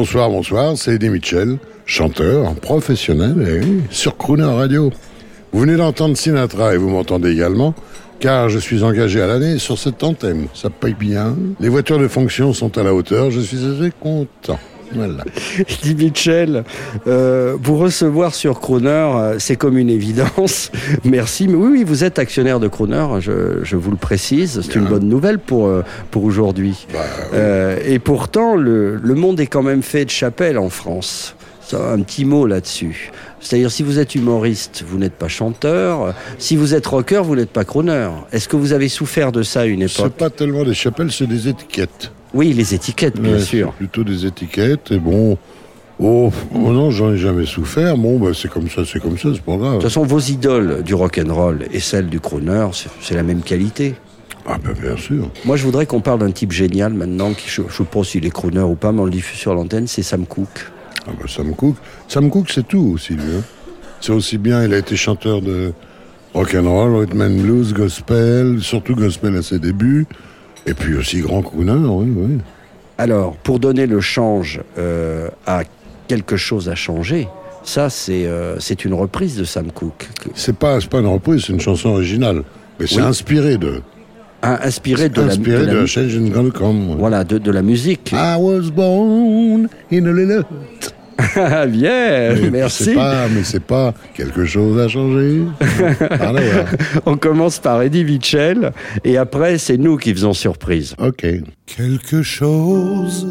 Bonsoir, bonsoir, c'est Eddie Mitchell, chanteur professionnel et sur Crooner Radio. Vous venez d'entendre Sinatra et vous m'entendez également, car je suis engagé à l'année sur cette antenne. Ça paye bien. Les voitures de fonction sont à la hauteur, je suis assez content. Voilà. Eddie Mitchell, euh, vous recevoir sur Croner, euh, c'est comme une évidence. Merci. Mais oui, oui, vous êtes actionnaire de Croner, je, je vous le précise. C'est une bonne nouvelle pour, euh, pour aujourd'hui. Euh, et pourtant, le, le monde est quand même fait de chapelles en France. Un petit mot là-dessus. C'est-à-dire, si vous êtes humoriste, vous n'êtes pas chanteur. Si vous êtes rocker, vous n'êtes pas crooner. Est-ce que vous avez souffert de ça à une C'est époque pas tellement des chapelles, c'est des étiquettes. Oui, les étiquettes, bien Ouais, sûr. c'est Plutôt des étiquettes, et bon... Oh, oh non, j'en ai jamais souffert. Bon, bah, c'est comme ça, c'est comme ça, c'est pas grave. De toute façon, vos idoles du rock and roll et celles du crooner, c'est- c'est la même qualité. Ah, ben, bien sûr. Moi, je voudrais qu'on parle d'un type génial maintenant, qui, je ne sais pas s'il est crooner ou pas, mais on le diffuse sur l'antenne, c'est Sam Cooke. Ah bah Sam Cooke. Sam Cooke, c'est tout aussi, lui. hein. C'est aussi bien, il a été chanteur de rock and roll, rhythm and blues, gospel, surtout gospel à ses débuts, et puis aussi grand crooner, oui, oui. Alors, pour donner le change euh, à quelque chose à changer, ça, c'est euh, c'est une reprise de Sam Cooke, C'est pas, pas une reprise, c'est une chanson originale, mais c'est Oui. inspiré de, Hein, inspiré de la, inspiré de de la la come. ouais. voilà, de, de la musique. I was born in a little. Ah, bien, Mais merci. C'est pas, mais c'est pas quelque chose à changer. On commence par Eddie Mitchell, et après, c'est nous qui faisons surprise. Ok. Quelque chose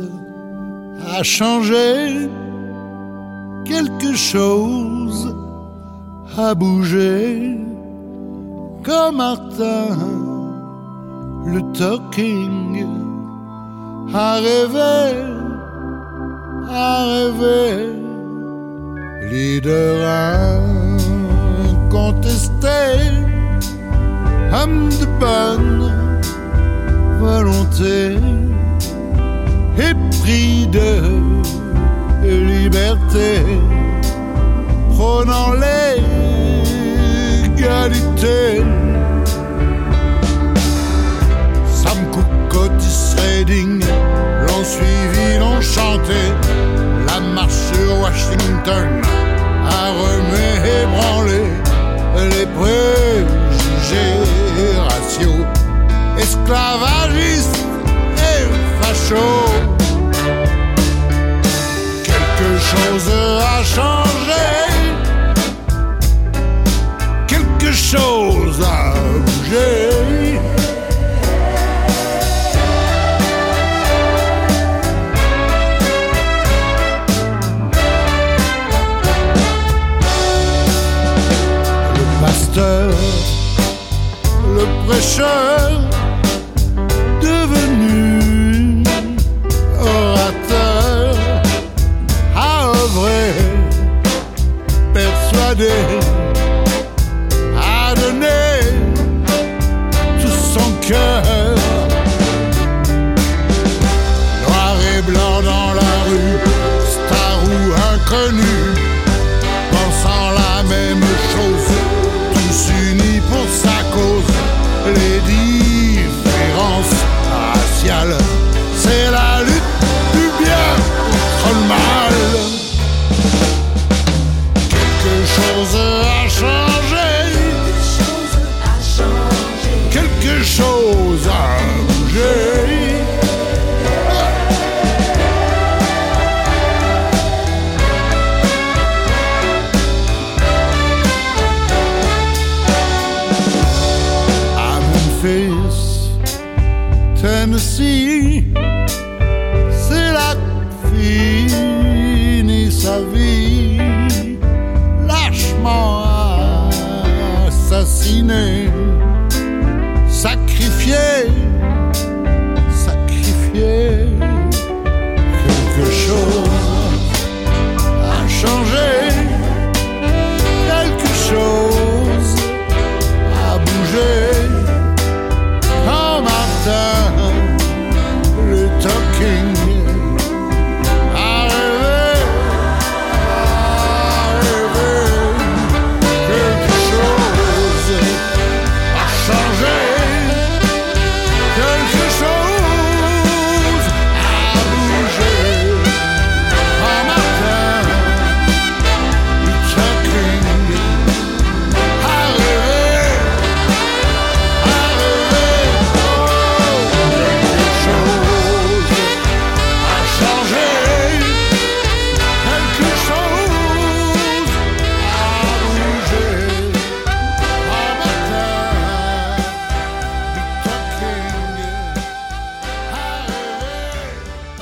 a changé, quelque chose a bougé, comme Martin, le talking. A rêvé, a rêvé, leader incontesté, homme de bonne volonté. Épris de liberté, prônant l'égalité. Redding l'ont suivi, l'ont chanté. La marche sur Washington a remué et branlé les préjugés raciaux, esclavagistes et fachos. Quelque chose a changé, quelque chose a bougé. fechando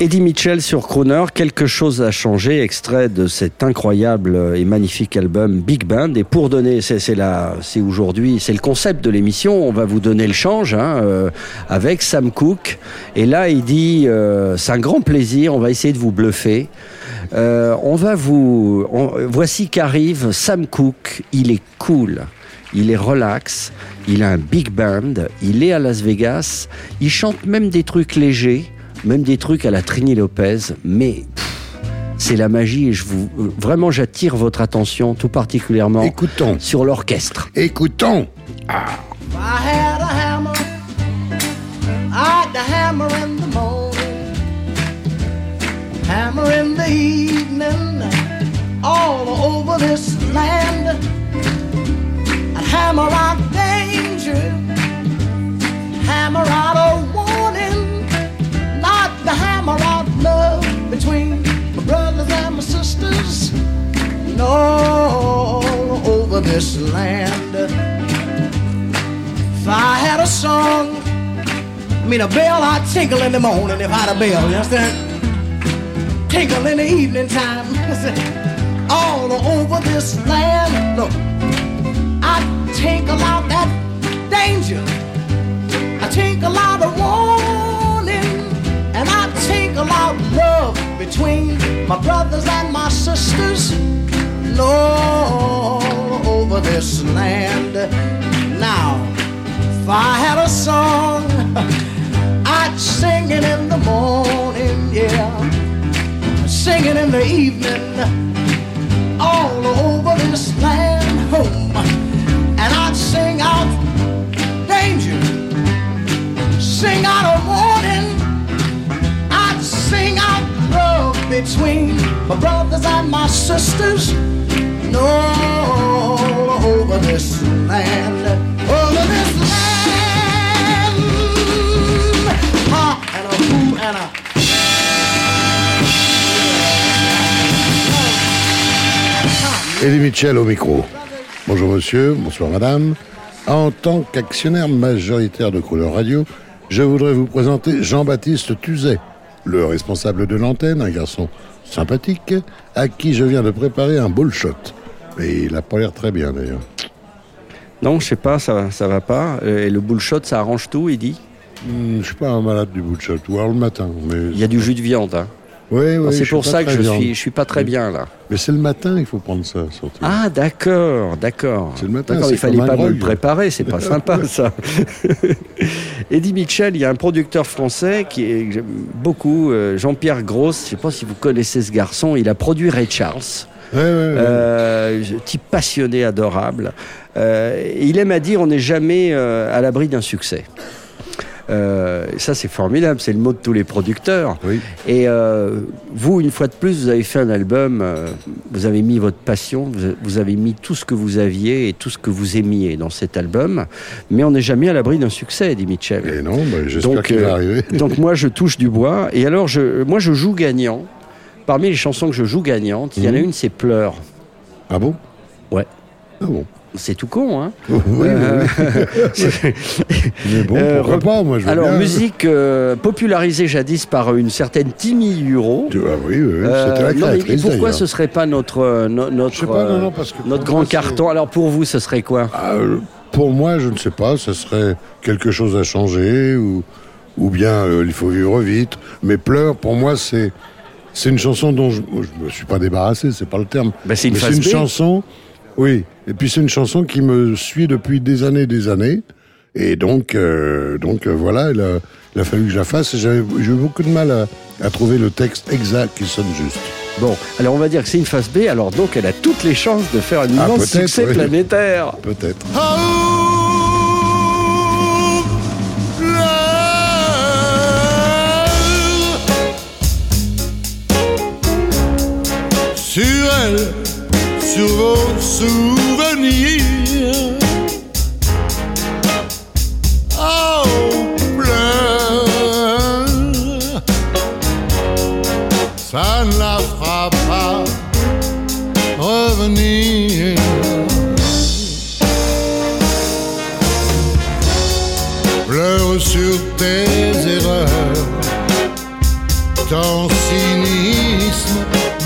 Eddie Mitchell sur Crooner, quelque chose a changé, extrait de cet incroyable et magnifique album Big Band. Et pour donner, c'est c'est aujourd'hui, c'est le concept de l'émission. On va vous donner le change hein, euh, avec Sam Cooke. Et là, il dit, euh, c'est un grand plaisir. On va essayer de vous bluffer. Euh, on va vous, voici qu'arrive Sam Cooke. Il est cool. Il est relax, il a un big band, il est à Las Vegas, il chante même des trucs légers, même des trucs à la Trini Lopez, mais c'est la magie et je vous vraiment j'attire votre attention tout particulièrement Écoutons, sur l'orchestre. écoutons. If I had a hammer, I'd the hammer in the morning, hammer in the evening, all over this land. I'd hammer out danger, hammer out a love between my brothers and my sisters, all over this land. If I had a song, I mean a bell, I'd tinkle in the morning if I had a bell, you understand? Tinkle in the evening time. All over this land, look, between my brothers and my sisters. All over this land. Now, if I had a song, I'd sing it in the morning, yeah. Sing it in the evening, all over this land home. And I'd sing out danger, sing out a warning, between my brothers and my sisters. And all over this land, over this land. Ha, and a boo and a. Eddie Mitchell au micro. Bonjour monsieur, bonsoir madame. En tant qu'actionnaire majoritaire de Couleur Radio, je voudrais vous présenter Jean-Baptiste Tuzet, le responsable de l'antenne, un garçon sympathique, à qui je viens de préparer un bullshot. Et il a pas l'air très bien d'ailleurs. Non, je sais pas, ça, ça va pas. Euh, Et le bullshot, ça arrange tout, il dit? Hmm, je suis pas un malade du bullshot, ou alors le matin. Mais... Il y a du jus de viande. Hein. Oui, oui, c'est pour ça que je viande. suis, je suis pas très bien là. Mais c'est le matin, il faut prendre ça, surtout. Ah d'accord, d'accord. C'est le matin, il fallait pas me le préparer, c'est pas sympa ça. Eddie Mitchell, il y a un producteur français qui est que j'aime beaucoup, euh, Jean-Pierre Gross. Je sais pas si vous connaissez ce garçon. Il a produit Ray Charles. Ouais, ouais, ouais. Euh, type passionné, adorable. Euh, il aime à dire on n'est jamais euh, à l'abri d'un succès. Euh, ça, c'est formidable, c'est le mot de tous les producteurs. Oui. Et euh, vous, une fois de plus, vous avez fait un album, euh, vous avez mis votre passion, vous, avez mis tout ce que vous aviez et tout ce que vous aimiez dans cet album. Mais on n'est jamais à l'abri d'un succès, dit Mitchell. Et non, bah, j'espère qu'il va euh, arriver. Donc moi, je touche du bois. Et alors, je, moi, je joue gagnant. Parmi les chansons que je joue gagnantes, il y en a Mhm. une, c'est Pleurs. Ah bon? Ouais. Ah bon C'est tout con, hein Oui, oui, Euh, Mais bon, Euh, pourquoi pas Moi, je Alors, bien. musique euh, popularisée jadis par une certaine Timmy Huro. Ah oui, oui, c'était la non, mais créatrice, pourquoi ce serait pas notre no- notre Je sais pas, non, non, parce que notre grand moi, carton? Alors pour vous, ce serait quoi? Ah, Pour moi, je ne sais pas, ce serait quelque chose à changer ou, ou bien euh, il faut vivre vite. Mais Pleurs, pour moi, c'est c'est une chanson dont je ne me suis pas débarrassé, c'est pas le terme. Ben, c'est une Mais une chanson, oui. Et puis c'est une chanson qui me suit depuis des années et des années. Et donc, euh, donc euh, voilà, il a, il a fallu que je la fasse. et J'avais j'ai eu beaucoup de mal à, à trouver le texte exact qui sonne juste. Bon, alors on va dire que c'est une phase B, alors donc elle a toutes les chances de faire un Ah, immense succès oui. planétaire. Peut-être. sur elle, sur vos souvenirs.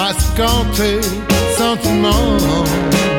Masquant tes sentiments.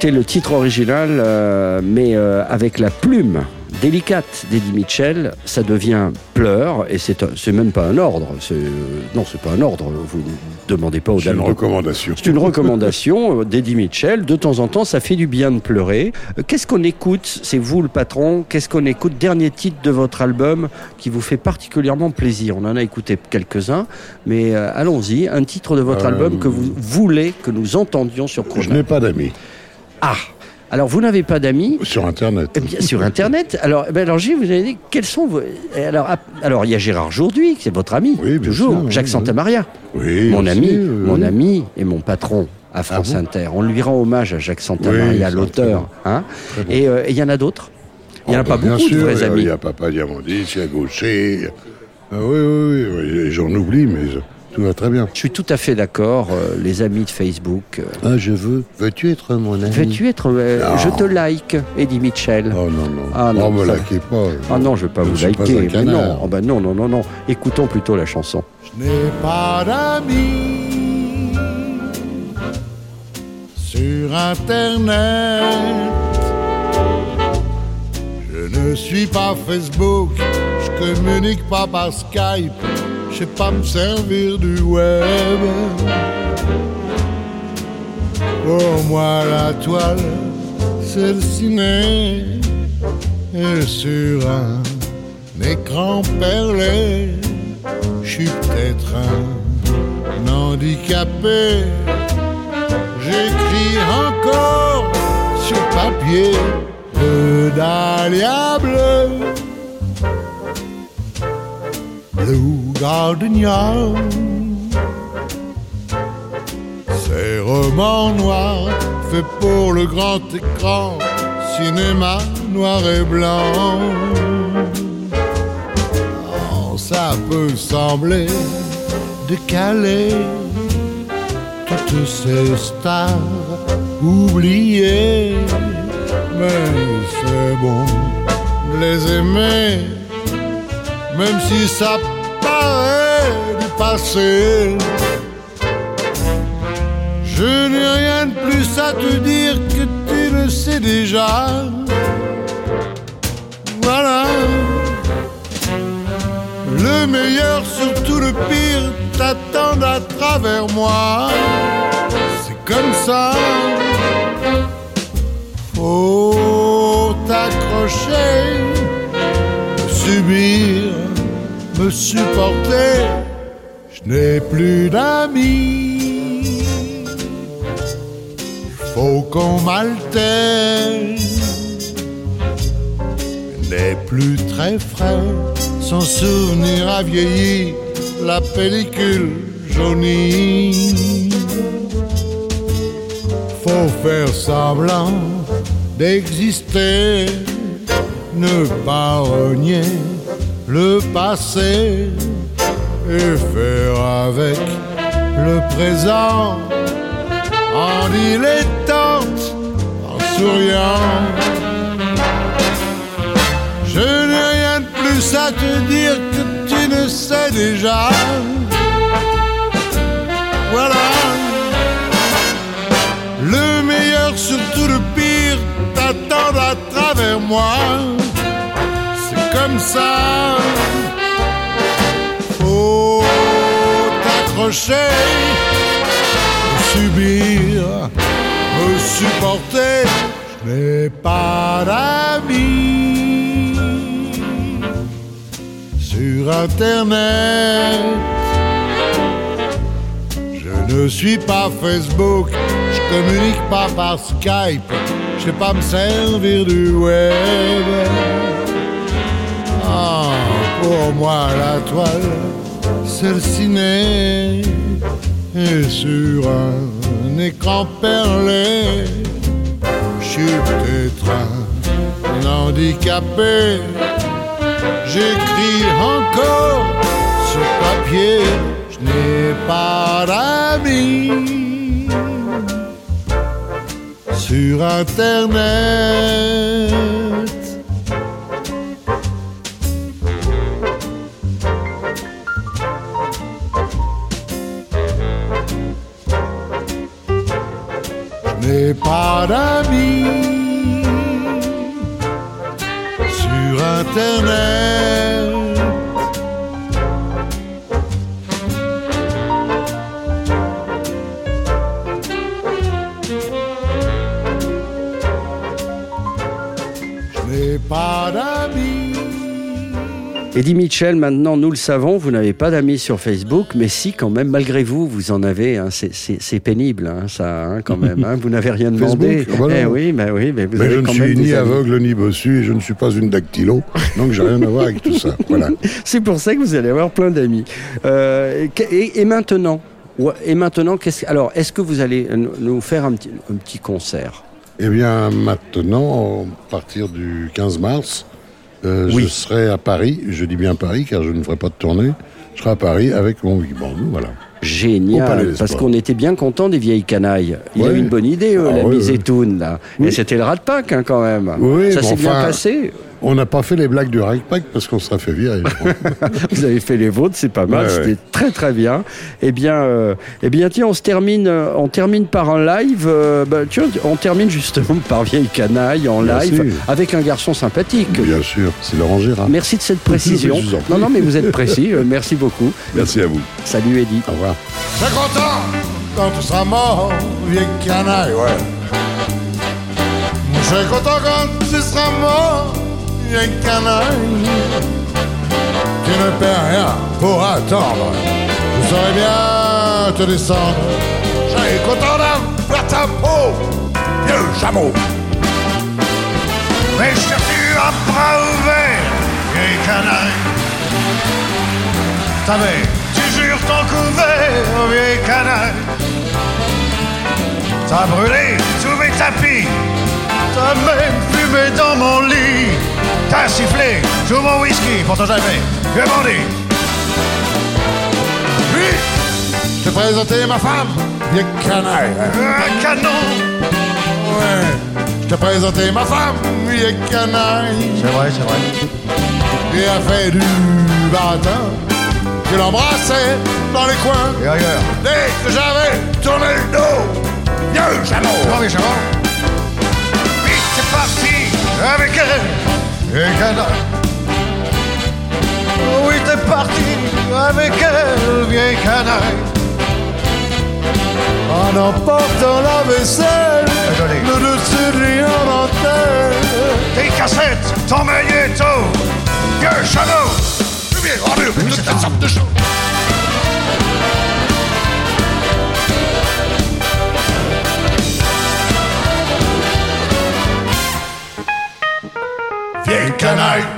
C'était le titre original, euh, mais euh, avec la plume délicate d'Eddie Mitchell, ça devient pleur, et c'est même pas un ordre. euh, Non, c'est pas un ordre. Vous ne demandez pas aux C'est une dames recommandation. C'est une recommandation d'Eddie Mitchell. De temps en temps, ça fait du bien de pleurer. Qu'est-ce qu'on écoute? C'est vous le patron. Qu'est-ce qu'on écoute? Dernier titre de votre album qui vous fait particulièrement plaisir. On en a écouté quelques-uns, mais euh, allons-y. Un titre de votre Euh, album que vous voulez que nous entendions sur Je Chrono. n'ai pas d'amis Ah alors vous n'avez pas d'amis sur Internet. eh bien, sur Internet. Alors, eh ben, alors vous avez dit quels sont vos. eh, Alors, ah, alors il y a Gérard Jourduy, c'est votre ami, Oui, toujours. sûr, Jacques oui. Santamaria, Oui, mon ami, mon ami et mon patron à France bon Inter. On lui rend hommage à Jacques Santamaria, l'auteur. Hein Très bon. et euh, et il y en a d'autres? Il n'y en a Oh, pas beaucoup de vrais il y a- amis. Il y a Papa Diamandis, il y a Gaucher. Ah oui, oui, oui, oui, j'en oublie, mais euh, tout va très bien. Je suis tout à fait d'accord. euh, les amis de Facebook. euh, Ah, je veux. Veux-tu être mon ami? Veux-tu être. euh, Non. je te like, Eddie Mitchell. Oh non, non. Ah Oh, non, me ça- laquez pas. Ah non, je vais pas Je vous suis pas liker. un mais canard. non. Oh, bah non, non, non, non. Écoutons plutôt la chanson. Je n'ai pas d'amis sur Internet. Je ne suis pas Facebook, je communique pas par Skype, sais pas me servir du web. Pour moi, la toile, c'est le ciné, et sur un écran perlé. Je suis peut-être un handicapé. J'écris encore sur papier le dahlia. Blue Gardenia. Ces romans noirs faits pour le grand écran, cinéma noir et blanc. Oh, ça peut sembler décalé, toutes ces stars oubliées, mais c'est bon de les aimer, même si ça du passé. Je n'ai rien de plus à te dire que tu le sais déjà. Voilà. Le meilleur, surtout le pire, t'attendent à travers moi. C'est comme ça. Faut t'accrocher, subir, supporter. Je n'ai plus d'amis. Faut qu'on m'altère n'est plus très frais. Son souvenir a vieilli, la pellicule jaunie. Faut faire semblant d'exister, ne pas renier le passé et faire avec le présent en dilettante, en souriant. Je n'ai rien de plus à te dire que tu ne sais déjà. Voilà. Le meilleur, surtout le pire, t'attendent à travers moi. Ça. Faut t'accrocher, subir, me supporter. Je n'ai pas d'amis sur Internet. Je ne suis pas Facebook, je communique pas par Skype, je sais pas me servir du web. Pour moi la toile, c'est le ciné, et sur un écran perlé, je suis peut-être un handicapé. J'écris encore sur papier, je n'ai pas d'amis sur Internet. Je n'ai pas d'amis sur Internet. Eddie Mitchell, maintenant, nous le savons, vous n'avez pas d'amis sur Facebook, mais si, quand même, malgré vous, vous en avez. hein. C'est- pénible, hein, ça, hein, quand même. hein. Vous n'avez rien demandé. Facebook Ah bah eh oui, mais oui, mais vous Mais avez je ne quand suis même ni amis. aveugle ni bossu et je ne suis pas une dactylo, donc j'ai rien à voir avec tout ça. Voilà. C'est pour ça que vous allez avoir plein d'amis. Euh, et, maintenant Et maintenant, qu'est-ce alors, est-ce que vous allez nous- nous faire un petit, un petit concert? Eh bien, maintenant, à partir du 15 mars, euh, Oui. je serai à Paris. Je dis bien Paris, car je ne ferai pas de tournée. Je serai à Paris avec mon big band. Voilà. Génial, parce qu'on était bien contents des vieilles canailles. Il a eu une bonne idée, euh, Ah la ouais, Misétoune, là. Et c'était le rat de Pâques, hein, quand même. Oui, Ça s'est bien passé. On n'a pas fait les blagues du Pack parce qu'on serait fait virer. Vous avez fait les vôtres, c'est pas mal, Ouais, c'était ouais. très très bien. Eh bien, euh, eh bien, tiens, on se termine, euh, on termine par un live. euh, bah, tu vois, on termine justement par vieille canaille en Bien live sûr. avec un garçon sympathique. Bien sûr, c'est Laurent Gérard. Merci de cette précision. Je vous en prie. Non, non, mais vous êtes précis. euh, merci beaucoup. Merci à vous. Salut, Eddie. Au revoir. Je serai content quand tu seras mort, vieille canaille, ouais. Je content quand tu seras mort, vieille canaille. Qui ne paie rien pour attendre. Je saurais bien te descendre. Je serai content d'avoir ta peau, vieux chameau. Mais cherche-tu à bras ouverts, vieille canaille. T'avais, tu jures ton couvert, vieille canaille. T'as brûlé tous mes tapis, t'as même fumé dans mon lit. T'as sifflé tout mon whisky pour ton jamais, vieux bandit. Puis, je t'ai présenté ma femme, vieille canaille. Un canon, ouais. Je t'ai présenté ma femme, vieille canaille. C'est vrai, c'est vrai. Et a fait du baratin. Je l'embrassais dans les coins. Et ailleurs. Dès que j'avais tourné le dos. Vieux chameau. Non, mais chameau. Avec elle. Et canaille. Oui, t'es parti avec elle, vieille canaille. En emportant la vaisselle, le dessus de l'oriental. Tes cassettes, ton magnéto, vieux chameau. Viens, rendu, toute cette sorte de. Vieille